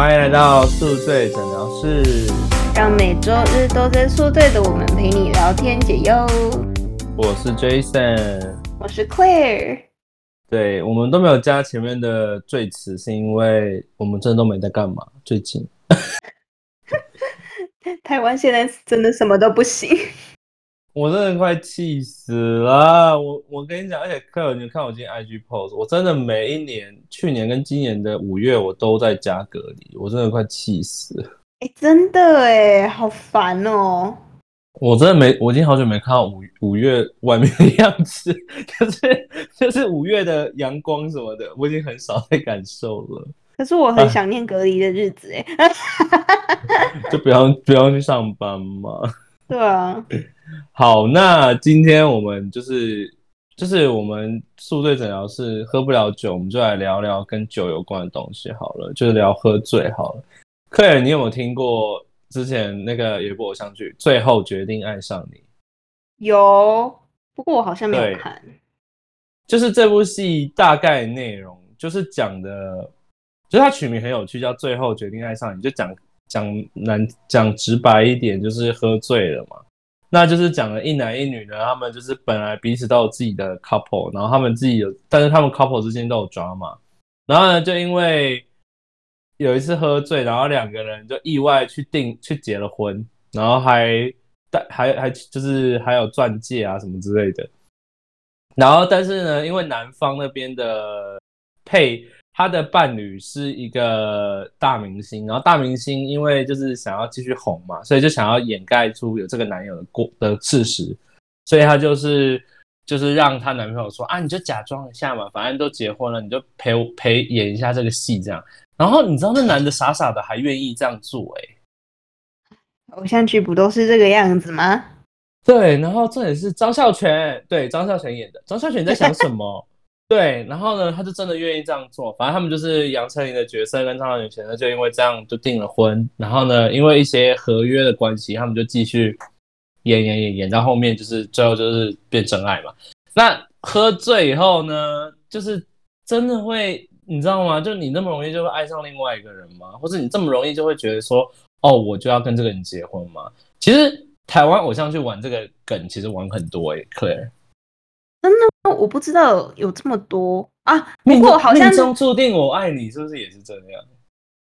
欢迎来到宿醉诊疗室，让每周日都在宿醉的我们陪你聊天解忧。我是 Jason，我是 Claire。对我们都没有加前面的最词，是因为我们真的都没在干嘛。最近，台湾现在真的什么都不行。我真的快气死了！我我跟你讲，而且客人，你看我今天 IG post，我真的每一年，去年跟今年的五月，我都在家隔离，我真的快气死了。哎，真的哎，好烦哦！我真的没，我已经好久没看到五五月外面的样子，就是就是五月的阳光什么的，我已经很少在感受了。可是我很想念隔离的日子哎，就不要不要去上班嘛。对啊。好，那今天我们就是就是我们宿醉诊疗室喝不了酒，我们就来聊聊跟酒有关的东西好了，就是聊喝醉好了。客人，你有没有听过之前那个有部偶像剧《最后决定爱上你》？有，不过我好像没有看。就是这部戏大概内容就是讲的，就是它取名很有趣，叫《最后决定爱上你》，就讲讲难讲直白一点，就是喝醉了嘛。那就是讲了一男一女呢，他们就是本来彼此都有自己的 couple，然后他们自己有，但是他们 couple 之间都有 drama，然后呢，就因为有一次喝醉，然后两个人就意外去订去结了婚，然后还带还还就是还有钻戒啊什么之类的，然后但是呢，因为男方那边的配。他的伴侣是一个大明星，然后大明星因为就是想要继续红嘛，所以就想要掩盖出有这个男友的过的事实，所以她就是就是让她男朋友说啊，你就假装一下嘛，反正都结婚了，你就陪我陪演一下这个戏这样。然后你知道那男的傻傻的还愿意这样做，哎，偶像剧不都是这个样子吗？对，然后重点是张孝全，对，张孝全演的。张孝全在想什么？对，然后呢，他就真的愿意这样做。反正他们就是杨丞琳的角色跟张小泉呢，就因为这样就订了婚。然后呢，因为一些合约的关系，他们就继续演演演演到后面，就是最后就是变真爱嘛。那喝醉以后呢，就是真的会，你知道吗？就你那么容易就会爱上另外一个人吗？或者你这么容易就会觉得说，哦，我就要跟这个人结婚吗？其实台湾偶像去玩这个梗，其实玩很多诶，Claire。真的，我不知道有这么多啊。不过好像命中注定我爱你，是不是也是这样？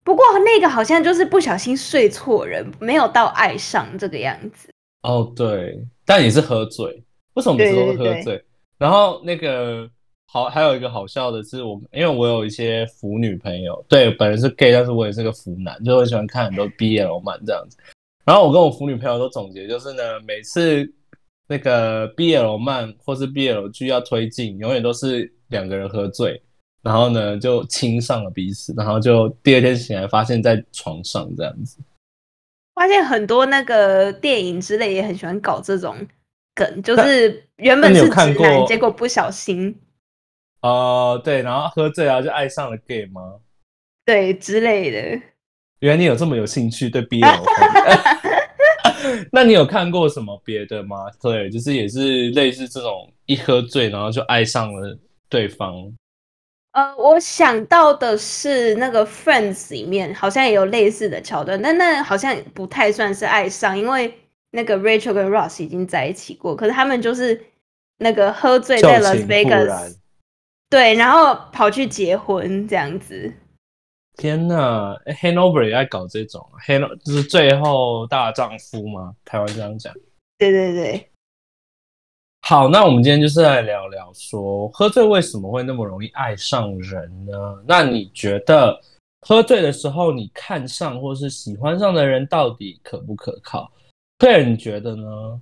不过那个好像就是不小心睡错人，没有到爱上这个样子。哦，对，但也是喝醉。为什么每次都喝醉？然后那个好，还有一个好笑的是，我因为我有一些腐女朋友，对，本人是 gay，但是我也是个腐男，就很喜欢看很多 BL 漫这样子。然后我跟我腐女朋友都总结，就是呢，每次。那个 BL 漫或是 BL 剧要推进，永远都是两个人喝醉，然后呢就亲上了彼此，然后就第二天醒来发现在床上这样子。发现很多那个电影之类也很喜欢搞这种梗，就是原本是直男，结果不小心。哦，对，然后喝醉啊就爱上了 gay 吗？对，之类的。原来你有这么有兴趣对 BL。那你有看过什么别的吗？对，就是也是类似这种一喝醉然后就爱上了对方。呃，我想到的是那个《Friends》里面好像也有类似的桥段，但那好像不太算是爱上，因为那个 Rachel 跟 Ross 已经在一起过，可是他们就是那个喝醉在 Las Vegas，对，然后跑去结婚这样子。天呐，Hanover 也爱搞这种，Han 就是最后大丈夫吗？台湾这样讲。对对对。好，那我们今天就是来聊聊说，喝醉为什么会那么容易爱上人呢？那你觉得喝醉的时候，你看上或是喜欢上的人到底可不可靠？个人你觉得呢？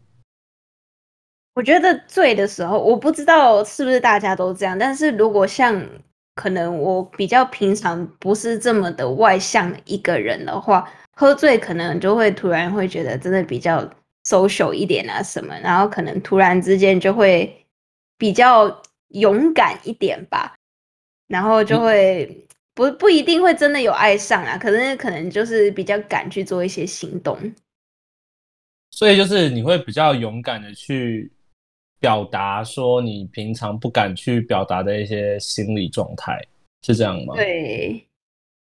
我觉得醉的时候，我不知道是不是大家都这样，但是如果像。可能我比较平常不是这么的外向一个人的话，喝醉可能就会突然会觉得真的比较 social 一点啊什么，然后可能突然之间就会比较勇敢一点吧，然后就会不不一定会真的有爱上啊，可能可能就是比较敢去做一些行动，所以就是你会比较勇敢的去。表达说你平常不敢去表达的一些心理状态是这样吗？对，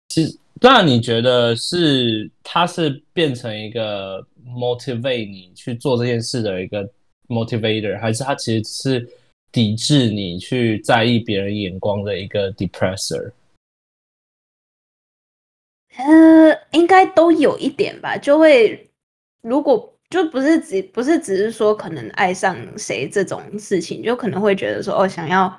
其实那你觉得是它是变成一个 motivate 你去做这件事的一个 motivator，还是它其实是抵制你去在意别人眼光的一个 depressor？呃，应该都有一点吧，就会如果就不是只不是只是说可能爱上谁这种事情，就可能会觉得说哦，想要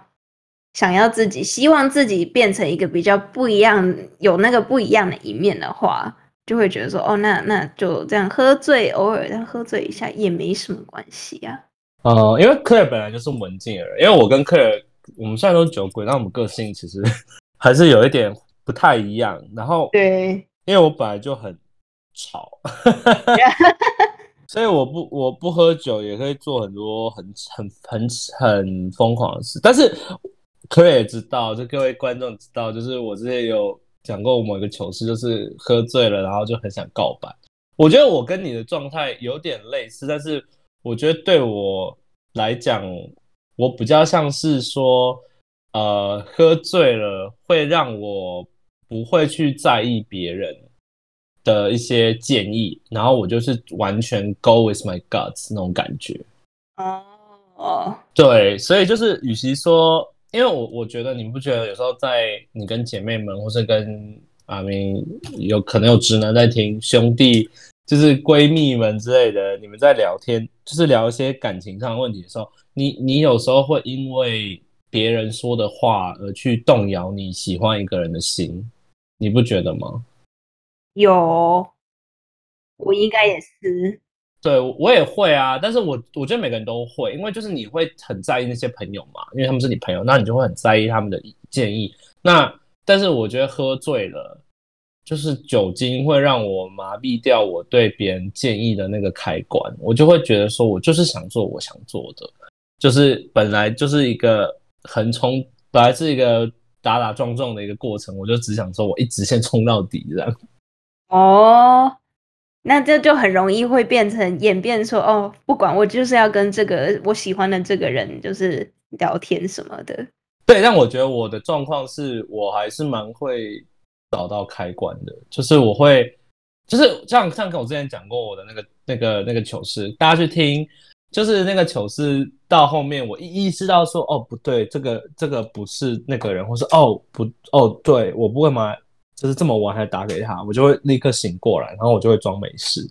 想要自己希望自己变成一个比较不一样，有那个不一样的一面的话，就会觉得说哦，那那就这样喝醉，偶尔这样喝醉一下也没什么关系啊。呃，因为克尔本来就是文静的人，因为我跟克尔我们虽然都是酒鬼，但我们个性其实 还是有一点。不太一样，然后对，因为我本来就很吵，所以我不我不喝酒也可以做很多很很很很疯狂的事。但是可以也知道，就各位观众知道，就是我之前有讲过某一个糗事，就是喝醉了，然后就很想告白。我觉得我跟你的状态有点类似，但是我觉得对我来讲，我比较像是说，呃，喝醉了会让我。不会去在意别人的一些建议，然后我就是完全 go with my guts 那种感觉。哦，对，所以就是与其说，因为我我觉得你不觉得有时候在你跟姐妹们，或是跟阿明有可能有直男在听，兄弟就是闺蜜们之类的，你们在聊天，就是聊一些感情上的问题的时候，你你有时候会因为别人说的话而去动摇你喜欢一个人的心。你不觉得吗？有，我应该也是。对，我也会啊。但是我我觉得每个人都会，因为就是你会很在意那些朋友嘛，因为他们是你朋友，那你就会很在意他们的建议。那但是我觉得喝醉了，就是酒精会让我麻痹掉我对别人建议的那个开关，我就会觉得说我就是想做我想做的，就是本来就是一个横冲，本来是一个。打打撞撞的一个过程，我就只想说，我一直先冲到底这样。哦，那这就很容易会变成演变说，哦，不管我就是要跟这个我喜欢的这个人，就是聊天什么的。对，但我觉得我的状况是我还是蛮会找到开关的，就是我会，就是像像跟我之前讲过我的那个那个那个糗事，大家去听。就是那个糗事到后面，我意意识到说，哦，不对，这个这个不是那个人，或是哦不哦，对我不会嘛，就是这么晚还打给他，我就会立刻醒过来，然后我就会装没事。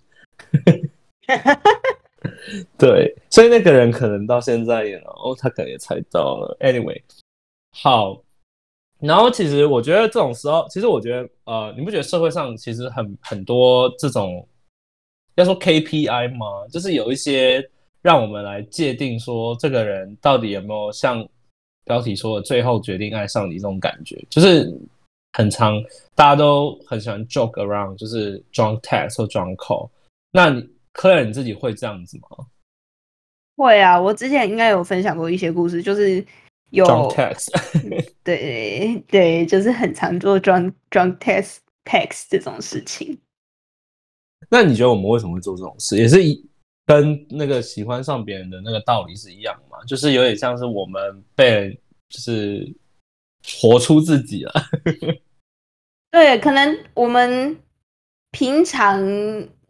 对，所以那个人可能到现在也哦，他可能也猜到了。Anyway，好，然后其实我觉得这种时候，其实我觉得呃，你不觉得社会上其实很很多这种要说 KPI 吗？就是有一些。让我们来界定说，这个人到底有没有像标题说的“最后决定爱上你”这种感觉，就是很常，大家都很喜欢 joke around，就是 drunk text 或 drunk call。那你科尔你自己会这样子吗？会啊，我之前应该有分享过一些故事，就是有 drunk text，对对，就是很常做 drunk text text 这种事情。那你觉得我们为什么会做这种事？也是一。跟那个喜欢上别人的那个道理是一样嘛？就是有点像是我们被就是活出自己了。对，可能我们平常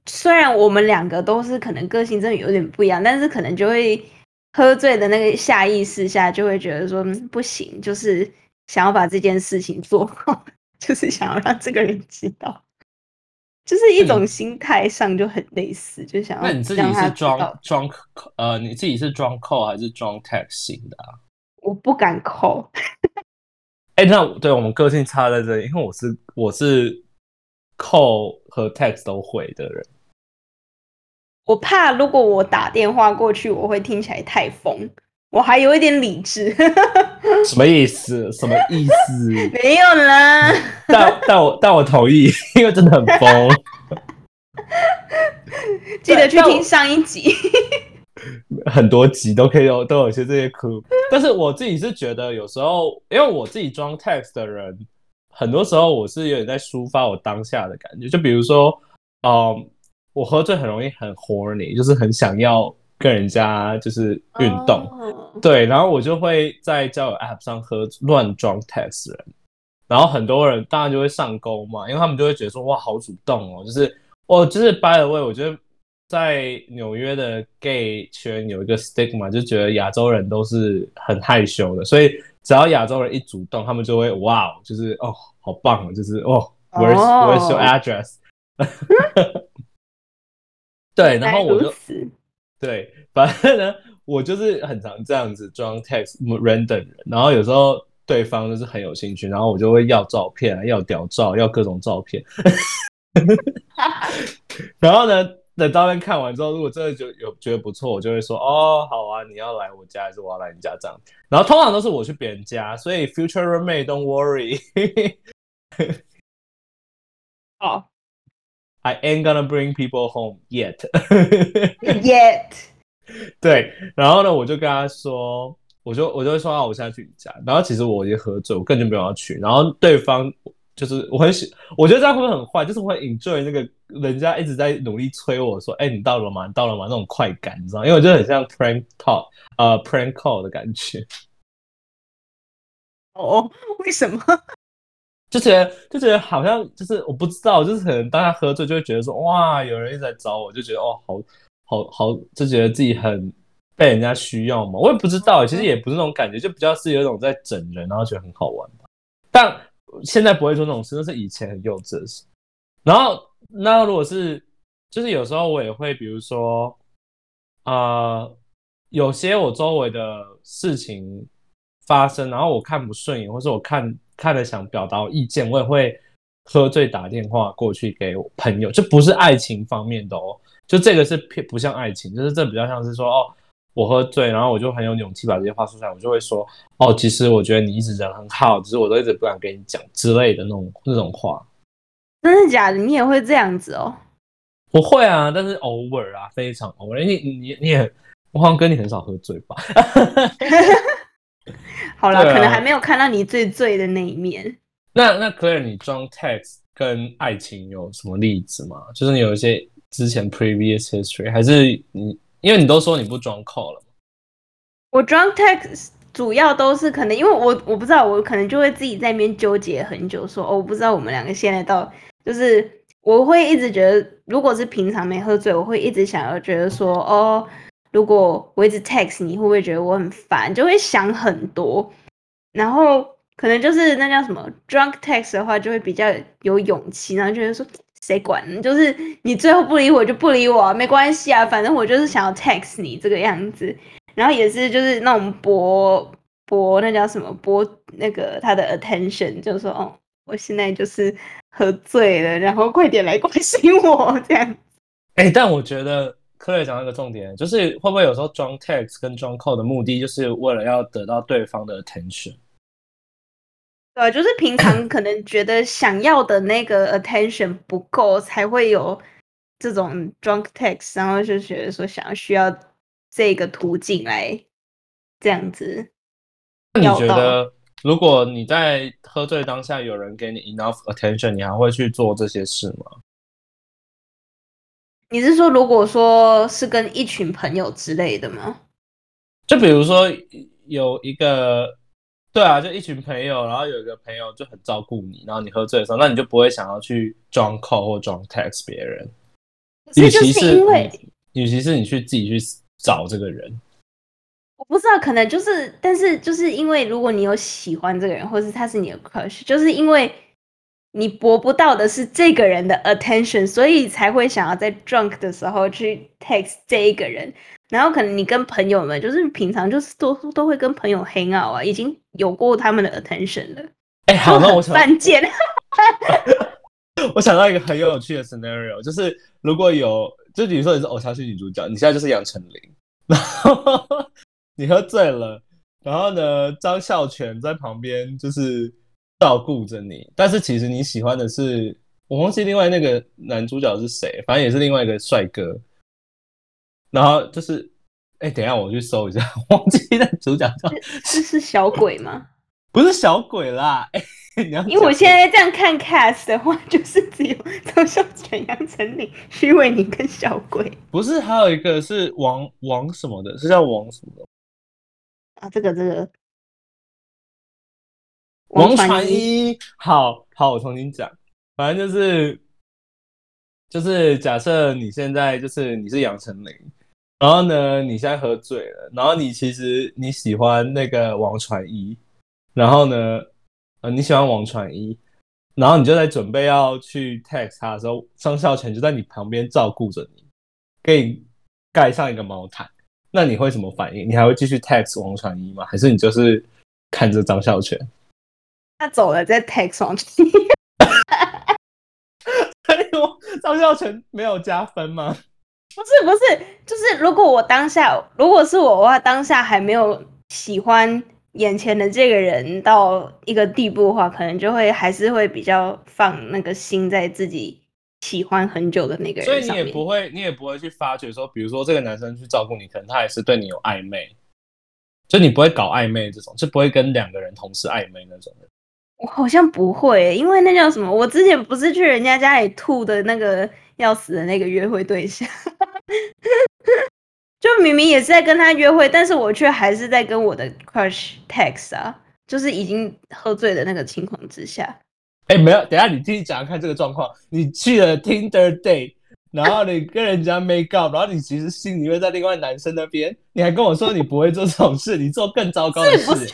虽然我们两个都是可能个性真的有点不一样，但是可能就会喝醉的那个下意识下就会觉得说不行，就是想要把这件事情做好，就是想要让这个人知道。就是一种心态上就很类似，就想要。那你自己是装装呃，你自己是装扣还是装型的啊？我不敢扣。哎，那对我们个性差在这里，因为我是我是 call 和 text 都会的人。我怕如果我打电话过去，我会听起来太疯。我还有一点理智，什么意思？什么意思？没有啦。但但我但我同意，因为真的很疯。记得去听上一集，很多集都可以有都有一些这些哭。但是我自己是觉得，有时候因为我自己装 text 的人，很多时候我是有点在抒发我当下的感觉。就比如说，嗯，我喝醉很容易很 horny，就是很想要。跟人家就是运动，对，然后我就会在交友 App 上喝乱装 text 人，然后很多人当然就会上钩嘛，因为他们就会觉得说哇好主动哦，就是我就是 by the way，我觉得在纽约的 gay 圈有一个 stigma，就觉得亚洲人都是很害羞的，所以只要亚洲人一主动，他们就会哇，就是哦好棒哦，就是哦 where's where's your address？对，然后我就对，反正呢，我就是很常这样子装 text random 人，然后有时候对方就是很有兴趣，然后我就会要照片，要屌照，要各种照片。然后呢，等照片看完之后，如果真的就有觉得不错，我就会说哦，好啊，你要来我家还是我要来你家这样。然后通常都是我去别人家，所以 future roommate don't worry。好。I ain't gonna bring people home yet. Yet. 对，然后呢，我就跟他说，我就我就会说啊，我现在去你家。然后其实我已经喝醉，我根本就没有要去。然后对方就是我很喜，我觉得这样会不会很坏？就是会 enjoy 那个人家一直在努力催我说，哎，你到了吗？你到了吗？那种快感，你知道？因为我觉得很像 prank talk，呃，prank call 的感觉。哦，为什么？就觉得就觉得好像就是我不知道，就是可能当他喝醉就会觉得说哇，有人一直在找我，就觉得哦，好好好，就觉得自己很被人家需要嘛。我也不知道，其实也不是那种感觉，就比较是有一种在整人，然后觉得很好玩吧。但现在不会做那种事，那是以前很幼稚的事。然后那如果是就是有时候我也会，比如说啊，有些我周围的事情发生，然后我看不顺眼，或是我看。看了想表达意见，我也会喝醉打电话过去给我朋友，就不是爱情方面的哦，就这个是偏不像爱情，就是这比较像是说哦，我喝醉，然后我就很有勇气把这些话说出来，我就会说哦，其实我觉得你一直人很好，只是我都一直不敢跟你讲之类的那种那种话。真的假的？你也会这样子哦？不会啊，但是偶尔啊，非常偶尔。你你你也，我好像跟你很少喝醉吧？好了，可能还没有看到你最醉的那一面。那那 Claire，你装 text 跟爱情有什么例子吗？就是你有一些之前 previous history，还是你因为你都说你不装 call 了我装 text 主要都是可能因为我我不知道，我可能就会自己在那边纠结很久，说哦，我不知道我们两个现在到就是我会一直觉得，如果是平常没喝醉，我会一直想要觉得说哦。如果我一直 text 你，会不会觉得我很烦？就会想很多，然后可能就是那叫什么 drunk text 的话，就会比较有勇气，然后觉得说谁管？就是你最后不理我就不理我，没关系啊，反正我就是想要 text 你这个样子。然后也是就是那种博博那叫什么博那个他的 attention，就说哦，我现在就是喝醉了，然后快点来关心我这样。哎，但我觉得。科瑞讲一个重点，就是会不会有时候装 text 跟装 call 的目的，就是为了要得到对方的 attention？对，就是平常 可能觉得想要的那个 attention 不够，才会有这种 drunk text，然后就觉得说想要需要这个途径来这样子。那你觉得，如果你在喝醉当下有人给你 enough attention，你还会去做这些事吗？你是说，如果说是跟一群朋友之类的吗？就比如说有一个，对啊，就一群朋友，然后有一个朋友就很照顾你，然后你喝醉的时候，那你就不会想要去装 call 或装 text 别人。与其是因为，与其是你去自己去找这个人，我不知道，可能就是，但是就是因为如果你有喜欢这个人，或是他是你的 crush，就是因为。你博不到的是这个人的 attention，所以才会想要在 drunk 的时候去 text 这一个人。然后可能你跟朋友们，就是平常就是都都会跟朋友 hang out 啊，已经有过他们的 attention 了。哎，好，那我想犯 贱。我想到一个很有趣的 scenario，就是如果有，就比如说你是偶像剧女主角，你现在就是杨丞琳，然后 你喝醉了，然后呢，张孝全在旁边就是。照顾着你，但是其实你喜欢的是我忘记另外那个男主角是谁，反正也是另外一个帅哥。然后就是，哎，等一下我去搜一下，忘记那主角叫是是小鬼吗？不是小鬼啦，哎，你要因为我现在这样看 cast 的话，就是只有张孝全、杨丞琳、徐伟宁跟小鬼。不是，还有一个是王王什么的，是叫王什么的啊？这个这个。王传一，好好，我重新讲，反正就是就是假设你现在就是你是杨丞琳，然后呢你现在喝醉了，然后你其实你喜欢那个王传一，然后呢呃你喜欢王传一，然后你就在准备要去 text 他的时候，张孝全就在你旁边照顾着你，给你盖上一个毛毯，那你会什么反应？你还会继续 text 王传一吗？还是你就是看着张孝全？他走了再 text 王传一，哎呦，张孝全没有加分吗？不是不是，就是如果我当下如果是我的话，当下还没有喜欢眼前的这个人到一个地步的话，可能就会还是会比较放那个心在自己喜欢很久的那个人所以你。也不会，你也不会去发觉说，比如说这个男生去照顾你，可能他也是对你有暧昧，就你不会搞暧昧这种，就不会跟两个人同时暧昧那种的。我好像不会欸，因为那叫什么？我之前不是去人家家里吐的那个要死的那个约会对象，就明明也是在跟他约会，但是我却还是在跟我的 crush text 啊，就是已经喝醉的那个情况之下。哎，没有，等一下你继续讲讲看这个状况。你去了 Tinder date，然后你跟人家 make up，然后你其实心里面在另外男生那边，你还跟我说你不会做这种事，你做更糟糕的是不事。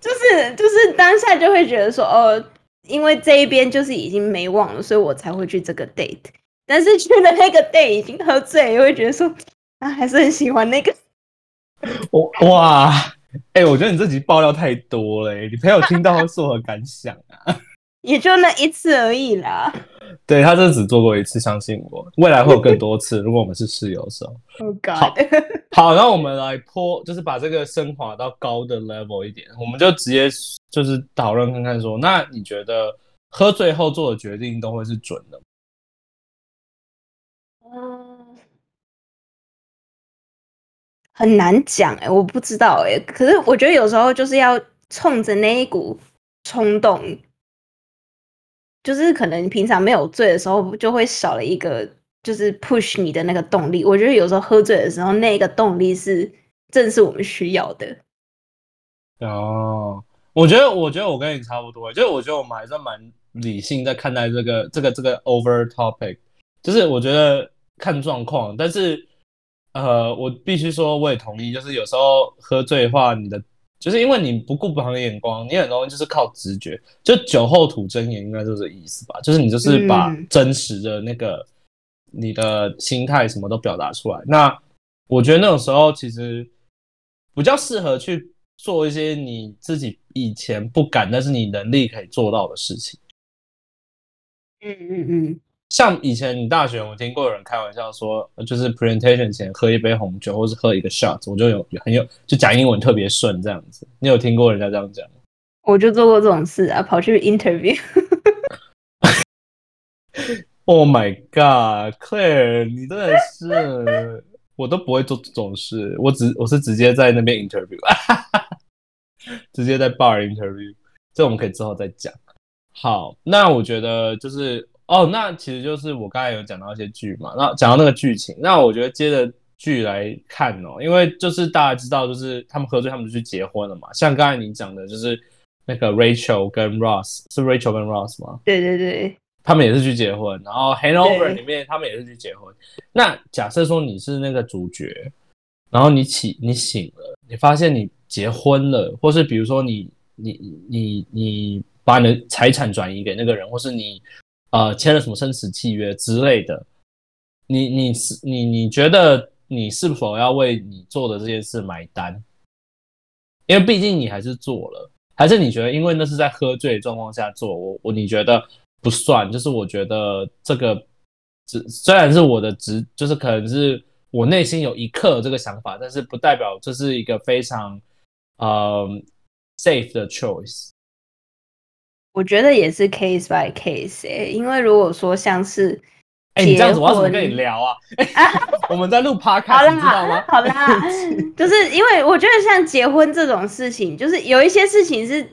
就是就是当下就会觉得说，哦，因为这一边就是已经没网了，所以我才会去这个 date。但是去了那个 date 已经喝醉，又会觉得说，啊，还是很喜欢那个。我哇，哎、我觉得你这集爆料太多了、欸，你朋友听到会作何感想啊？也就那一次而已啦。对他这只做过一次，相信我，未来会有更多次。如果我们是室友的时候，Oh 好 God！好，然后我们来泼，就是把这个升华到高的 level 一点，我们就直接就是讨论看看说，那你觉得喝醉后做的决定都会是准的吗？嗯，很难讲哎、我不知道哎、可是我觉得有时候就是要冲着那一股冲动，就是可能平常没有醉的时候，就会少了一个就是 push 你的那个动力。我觉得有时候喝醉的时候，那个动力是正是我们需要的。哦，我觉得，我觉得我跟你差不多，就是我觉得我们还是蛮理性在看待这个这个这个 over topic，就是我觉得看状况，但是呃，我必须说，我也同意，就是有时候喝醉的话，你的就是因为你不顾旁人眼光，你很容易就是靠直觉，就酒后吐真言，应该就是这意思吧，就是你就是把嗯真实的那个、你的心态什么都表达出来。那我觉得那种时候其实比较适合去做一些你自己以前不敢，但是你能力可以做到的事情。嗯嗯嗯，像以前你大学，我听过有人开玩笑说，呃就是 presentation 前喝一杯红酒，或是喝一个 shot，我就有有很有就讲英文特别顺这样子。你有听过人家这样讲吗？我就做过这种事啊，跑去 interview。Oh my god，Claire，你真的是，我都不会做这种事，我只我是直接在那边 interview，直接在 bar interview，这我们可以之后再讲。好，那我觉得就是哦，那其实就是我刚才有讲到一些剧嘛，那讲到那个剧情，那我觉得接着剧来看哦，因为就是大家知道，就是他们喝醉，他们就去结婚了嘛，像刚才你讲的，就是那个 Rachel 跟 Ross 是 Rachel 跟 Ross 吗？对对对，他们也是去结婚，然后《Hangover》里面他们也是去结婚。那假设说你是那个主角，然后你起你醒了，你发现你结婚了，或是比如说你你你你把你的财产转移给那个人，或是你呃签了什么生死契约之类的，你你是你你觉得你是否要为你做的这件事买单？因为毕竟你还是做了，还是你觉得因为那是在喝醉的状况下做，我我你觉得不算？就是我觉得这个只虽然是我的直，就是可能是我内心有一刻这个想法，但是不代表这是一个非常呃 safe 的 choice。我觉得也是 case by case 哎、因为如果说像是哎、你这样子我要怎么跟你聊啊？我们在录好 podcast，你知道吗？好啦，就是因为我觉得像结婚这种事情，就是有一些事情是，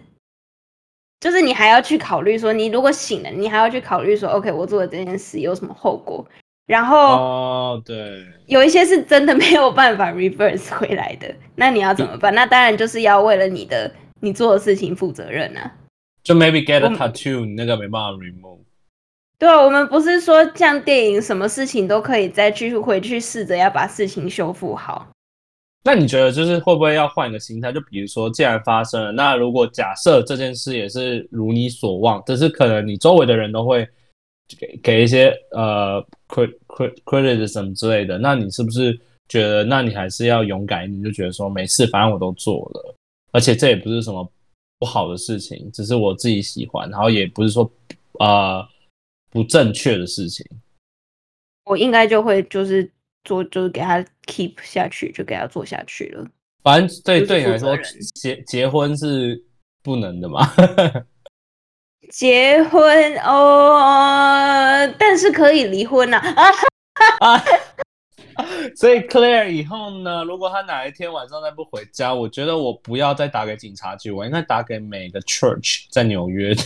就是你还要去考虑说，你如果醒了，你还要去考虑说，OK，我做的这件事有什么后果。然后哦，对，有一些是真的没有办法 reverse 回来的，那你要怎么办？那当然就是要为了你的你做的事情负责任啊。就 maybe get a tattoo，你那个没办法 remove。对啊，我们不是说像电影什么事情都可以再去回去试着要把事情修复好。那你觉得就是会不会要换一个心态？就比如说，既然发生了，那如果假设这件事也是如你所望，只是可能你周围的人都会给给一些呃 crit crit criticism 之类的，那你是不是觉得，那你还是要勇敢一点，就觉得说没事，反正我都做了，而且这也不是什么不好的事情，只是我自己喜欢，然后也不是说呃不正确的事情。我应该就会就是做，就是给他 keep 下去，就给他做下去了。反正对就是对你来说结结婚是不能的嘛。结婚哦，但是可以离婚呐啊！啊，所以 Claire 以后呢，如果他哪一天晚上再不回家，我觉得我不要再打给警察局，我应该打给每个 church 在纽约的，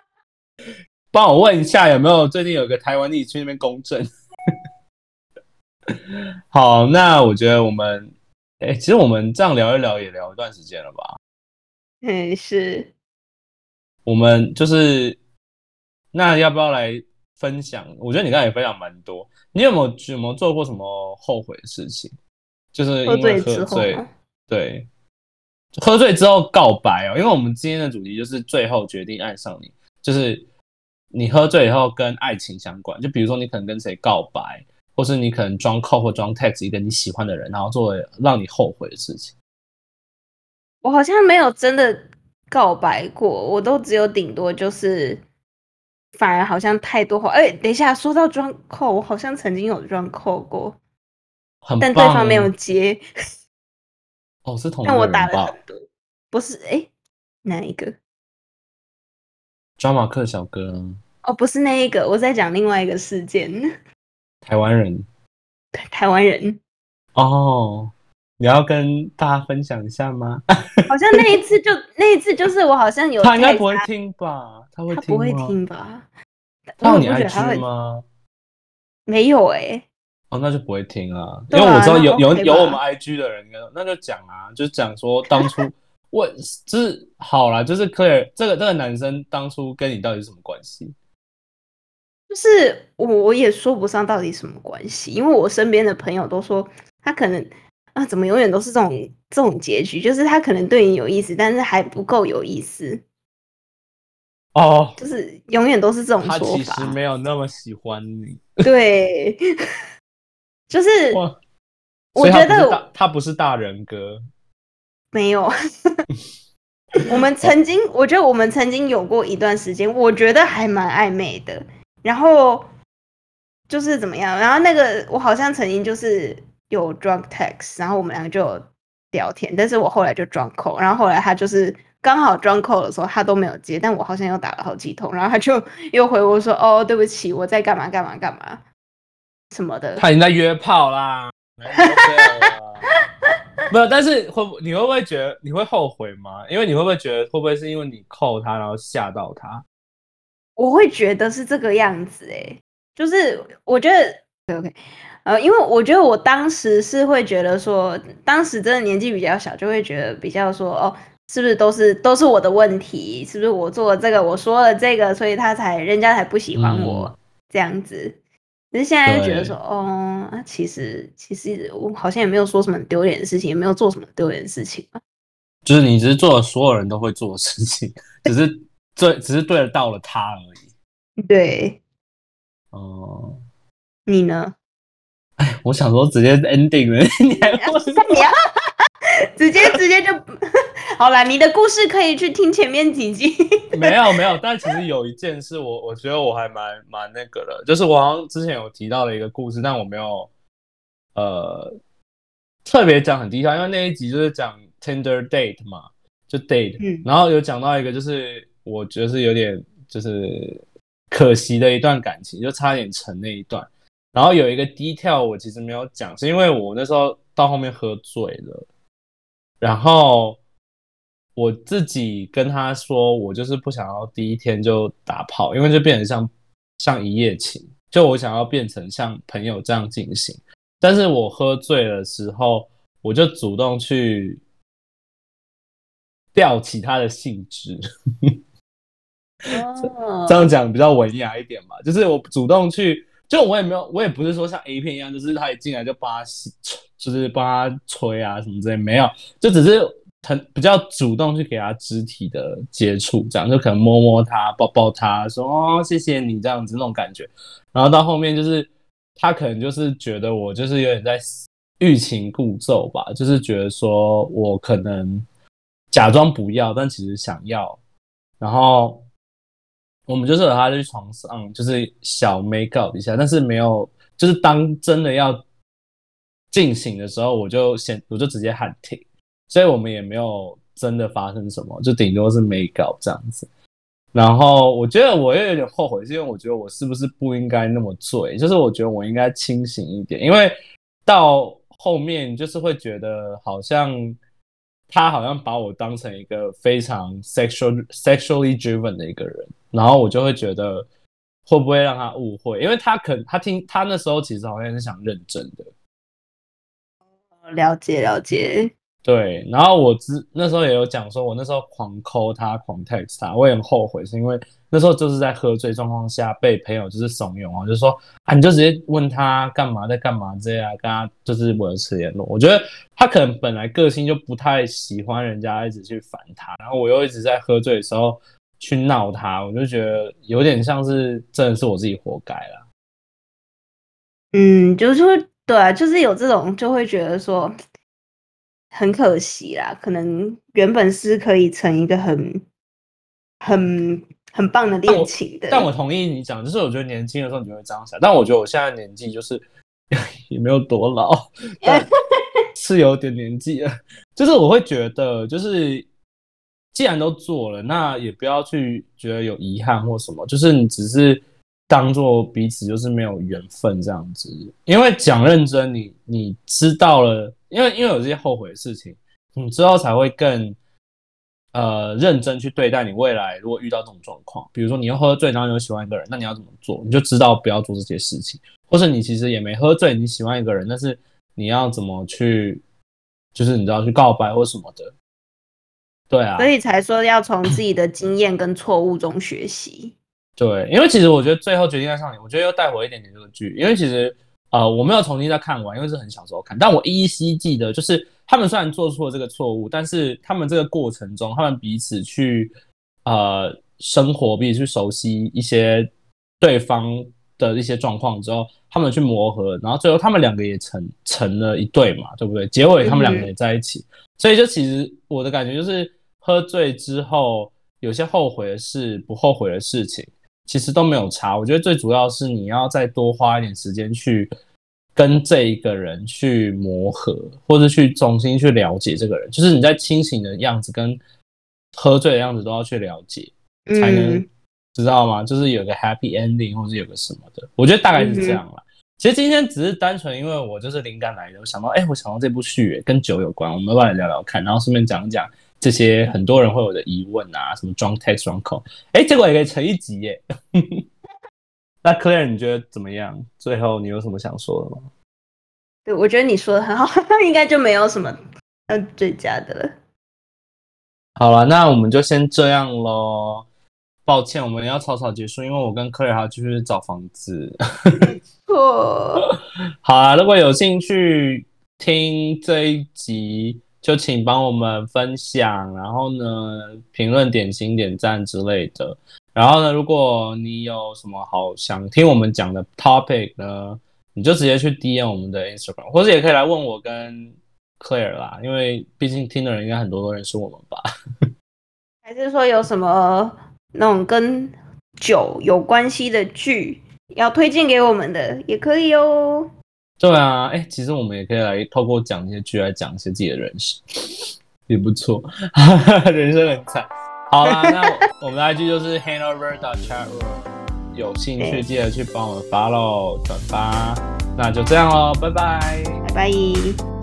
帮我问一下有没有最近有个台湾地去那边公证。好，那我觉得我们，哎，其实我们这样聊一聊也聊一段时间了吧？嗯，是我们就是，那要不要来分享？我觉得你刚才也分享蛮多，你有没有有没有做过什么后悔的事情？就是因喝为醉之后喝醉，吗对，喝醉之后告白哦。因为我们今天的主题就是最后决定爱上你，就是你喝醉以后跟爱情相关。就比如说你可能跟谁告白，或是你可能装 call 或装 text 一个你喜欢的人，然后做了让你后悔的事情。我好像没有真的告白过，我都只有顶多就是，反而好像太多话。哎、等一下，说到装扣，我好像曾经有装扣过，但对方没有接，哦，是同我打了很？多。不是，哎、哪一个？抓马克小哥啊。哦，不是那一个，我在讲另外一个事件，台湾人台湾人。哦，你要跟大家分享一下吗？好像那一次就 那一次就是我好像有他应该不会听吧？他会听？他不会听吧？他有你我也不觉得他 IG 会，吗？没有哎、哦，那就不会听啊，因为我知道有那有有我们 IG 的人，那就讲啊，就讲说当初 我就是好啦，就是 Claire 这个这个男生当初跟你到底是什么关系？就是我我也说不上到底什么关系，因为我身边的朋友都说他可能啊，怎么永远都是这种这种结局，就是他可能对你有意思，但是还不够有意思，哦，就是永远都是这种他说法他其实。没有那么喜欢你，对，就是，我觉得他不是大人格，没有。我们曾经，我觉得我们曾经有过一段时间，我觉得还蛮暧昧的。然后就是怎么样？然后那个我好像曾经就是有 drunk text，然后我们两个就有聊天，但是我后来就 drunk call，然后后来他就是刚好 drunk call 的时候他都没有接，但我好像又打了好几通，然后他就 又回我说：“哦，对不起，我在干嘛干嘛干嘛什么的。”他已经在约炮啦，没有但是会不你会不会觉得你会后悔吗？因为你会不会觉得会不会是因为你扣他，然后吓到他？我会觉得是这个样子诶，就是我觉得 OK OK，呃，因为我觉得我当时是会觉得说，当时真的年纪比较小，就会觉得比较说，哦，是不是都是都是我的问题？是不是我做了这个，我说了这个，所以他才人家才不喜欢我、嗯这样子？可是现在就觉得说，哦，啊其实其实我好像也没有说什么丢脸的事情，也没有做什么丢脸的事情嘛。就是你只是做了所有人都会做的事情，只是 对，只是对得到了他而已。对哦、你呢？我想说直接 ending 了，你还问你要直接直接就 好了，你的故事可以去听前面几集。没有没有，但其实有一件事我我觉得我还蛮蛮那个的，就是我好像之前有提到的一个故事，但我没有呃特别讲很低调，因为那一集就是讲 Tinder date 嘛，就 date，、嗯然后有讲到一个就是我觉得是有点就是可惜的一段感情，就差点成那一段。然后有一个 detail 我其实没有讲，是因为我那时候到后面喝醉了，然后我自己跟他说，我就是不想要第一天就打炮，因为就变成像像一夜情，就我想要变成像朋友这样进行。但是我喝醉的时候，我就主动去吊起他的兴致。哦这样讲比较文雅一点吧，就是我主动去，就我也没有，我也不是说像 A 片一样，就是他一进来就帮他，就是帮他吹啊什么之类，没有，就只是很比较主动去给他肢体的接触，这样就可能摸摸他、抱抱他，说哦谢谢你这样子那种感觉，然后到后面就是他可能就是觉得我就是有点在欲擒故纵吧，就是觉得说我可能假装不要，但其实想要，然后。我们就是和他去床上，就是小 make up 一下，但是没有，就是当真的要进行的时候，我就先我就直接喊停，所以我们也没有真的发生什么，就顶多是 make up 这样子。然后我觉得我又有点后悔，是因为我觉得我是不是不应该那么醉，就是我觉得我应该清醒一点，因为到后面就是会觉得好像。他好像把我当成一个非常 sexual sexually driven 的一个人，然后我就会觉得会不会让他误会，因为他可他听他那时候其实好像是想认真的，了解了解，对。然后我之那时候也有讲说，我那时候狂抠他，狂 text 他，我也很后悔，是因为那时候就是在喝醉状况下被朋友就是怂恿啊，就说啊你就直接问他干嘛在干嘛这样，跟他就是维持联络。我觉得他可能本来个性就不太喜欢人家一直去烦他，然后我又一直在喝醉的时候去闹他，我就觉得有点像是真的是我自己活该了。嗯，就是会对啊，就是有这种就会觉得说很可惜啦，可能原本是可以成一个很很很棒的恋情的，但我同意你讲，就是我觉得年轻的时候你就会这样想，但我觉得我现在年纪就是 也没有多老，是有点年纪了。就是我会觉得，就是既然都做了，那也不要去觉得有遗憾或什么，就是你只是当做彼此就是没有缘分这样子。因为讲认真，你你知道了，因为因为有这些后悔的事情，你之后才会更。呃，认真去对待你未来，如果遇到这种状况，比如说你又喝醉，然后你又喜欢一个人，那你要怎么做？你就知道不要做这些事情，或是你其实也没喝醉，你喜欢一个人，但是你要怎么去，就是你知道去告白或什么的，对啊，所以才说要从自己的经验跟错误中学习。对，因为其实我觉得最后决定爱上你，我觉得又带回一点点这个剧，因为其实呃我没有重新再看完，因为是很小时候看，但我依稀记得就是。他们虽然做出了这个错误，但是他们这个过程中，他们彼此去呃生活，彼此去熟悉一些对方的一些状况之后，他们去磨合，然后最后他们两个也成成了一对嘛，对不对？结尾他们两个也在一起，所以就其实我的感觉就是，喝醉之后有些后悔的事、不后悔的事情，其实都没有差。我觉得最主要是你要再多花一点时间去。跟这一个人去磨合，或者去重新去了解这个人，就是你在清醒的样子跟喝醉的样子都要去了解，才能知道吗？就是有个 happy ending，或者有个什么的。我觉得大概是这样啦。其实今天只是单纯因为我就是灵感来的，我想到，哎，我想到这部剧跟酒有关，我们要来聊聊看，然后顺便讲讲这些很多人会有的疑问啊，什么 drunk text drunk call，哎，结果也可以成一集耶。那 Claire 你觉得怎么样？最后你有什么想说的吗？对，我觉得你说的很好，应该就没有什么嗯最佳的了。好了，那我们就先这样喽。抱歉，我们要草草结束，因为我跟 Claire 还要继续找房子。错。好啊，如果有兴趣听这一集，就请帮我们分享，然后呢，评论、点心、点赞之类的。然后呢，如果你有什么好想听我们讲的 topic 呢，你就直接去 DM 我们的 Instagram，或者也可以来问我跟 Claire 啦，因为毕竟听的人应该很多都认识我们吧。还是说有什么那种跟酒有关系的剧要推荐给我们的，也可以哦。对啊，哎，其实我们也可以来透过讲一些剧来讲一些自己的人生，也不错，人生很惨。好啦，那我们的 IG 就是 Hanover chat room，有兴趣记得去帮我们 follow 转发，那就这样喽，拜拜，拜拜。